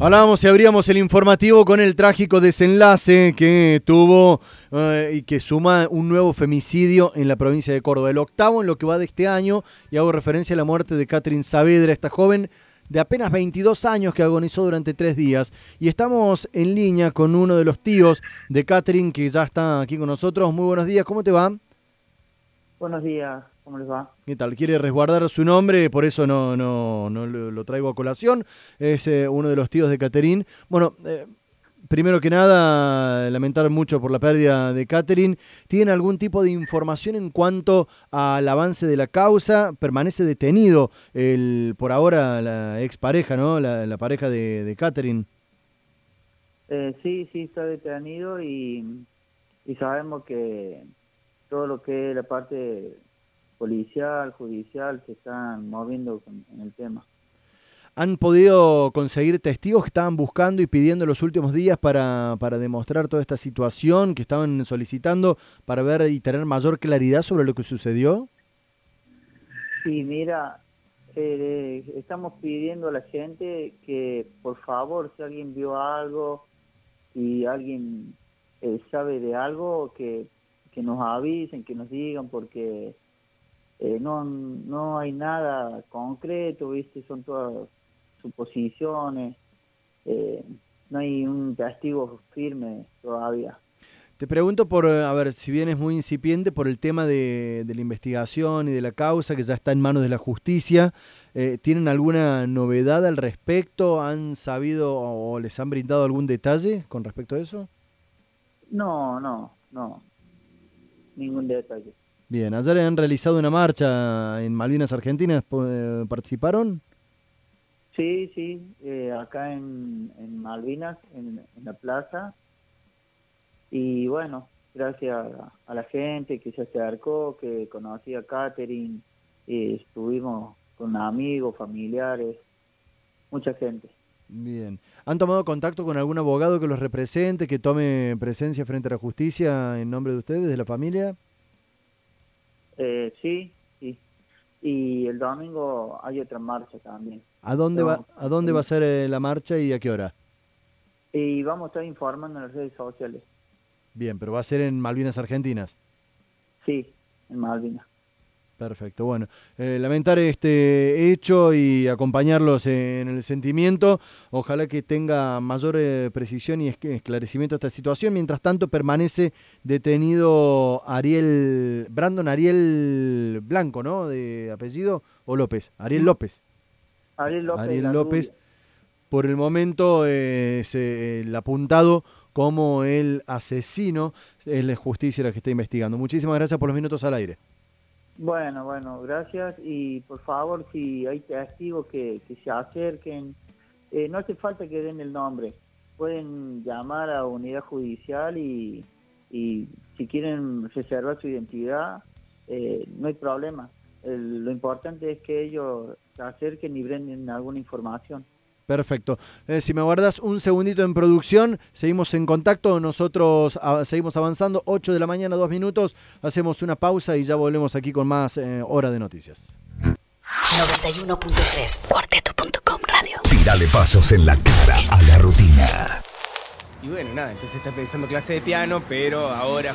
Hablábamos y abríamos el informativo con el trágico desenlace que tuvo eh, y que suma un nuevo femicidio en la provincia de Córdoba, el octavo en lo que va de este año, y hago referencia a la muerte de Catherine Saavedra, esta joven de apenas 22 años que agonizó durante tres días. Y estamos en línea con uno de los tíos de Catherine que ya está aquí con nosotros. Muy buenos días, ¿cómo te va? Buenos días, ¿cómo les va? ¿Qué tal? Quiere resguardar su nombre, por eso no, no, no lo, traigo a colación. Es eh, uno de los tíos de Catherine. Bueno, eh, primero que nada, lamentar mucho por la pérdida de Catherine. ¿Tienen algún tipo de información en cuanto al avance de la causa? ¿Permanece detenido el, por ahora la expareja, ¿no? La, pareja de, de Catherine. Eh, sí, sí, está detenido y, y sabemos que todo lo que es la parte policial, judicial, se están moviendo en el tema. ¿Han podido conseguir testigos que estaban buscando y pidiendo los últimos días para, para demostrar toda esta situación, que estaban solicitando para ver y tener mayor claridad sobre lo que sucedió? Sí, mira, eh, estamos pidiendo a la gente que por favor, si alguien vio algo y alguien eh, sabe de algo, que, que nos avisen, que nos digan, porque eh, no, no hay nada concreto, ¿viste? Son todas suposiciones, eh, no hay un testigo firme todavía. Te pregunto por, a ver, si bien es muy incipiente, por el tema de, la investigación y de la causa que ya está en manos de la justicia, eh, ¿tienen alguna novedad al respecto? ¿Han sabido o les han brindado algún detalle con respecto a eso? No, no, no, ningún detalle. Bien, ayer han realizado una marcha en Malvinas Argentinas, eh, ¿participaron? Sí, sí, eh, acá en, Malvinas, en, la plaza. Y bueno, gracias a, la gente que se acercó, que conocía a Catherine, y estuvimos con amigos, familiares, mucha gente. Bien. ¿Han tomado contacto con algún abogado que los represente, que tome presencia frente a la justicia en nombre de ustedes, de la familia? Eh, sí, sí. Y el domingo hay otra marcha también. ¿A dónde, va, ¿a dónde va a ser eh, la marcha y a qué hora? Y vamos a estar informando en las redes sociales. Bien, pero va a ser en Malvinas Argentinas. Sí, en Malvinas. Perfecto, bueno, eh, lamentar este hecho y acompañarlos en el sentimiento. Ojalá que tenga mayor eh, precisión y esclarecimiento esta situación. Mientras tanto, permanece detenido Ariel, Brandon Ariel Blanco, ¿no? De apellido, o López, Ariel López. Ariel López. Ariel López. Por el momento es el apuntado como el asesino. Es la justicia la que está investigando. Muchísimas gracias por los minutos al aire. Bueno, bueno, gracias y por favor si hay testigos que, que se acerquen, eh, no hace falta que den el nombre, pueden llamar a unidad judicial y, y si quieren reservar su identidad, eh, no hay problema. lo importante es que ellos se acerquen y brinden alguna información. Perfecto. Eh, si me guardas un segundito en producción, seguimos en contacto. Nosotros seguimos avanzando. 8 de la mañana, dos minutos. Hacemos una pausa y ya volvemos aquí con más eh, hora de noticias. 91.3 cuarteto.com radio. Tírale pasos en la cara a la rutina. Y bueno, nada, entonces está pensando clase de piano, pero ahora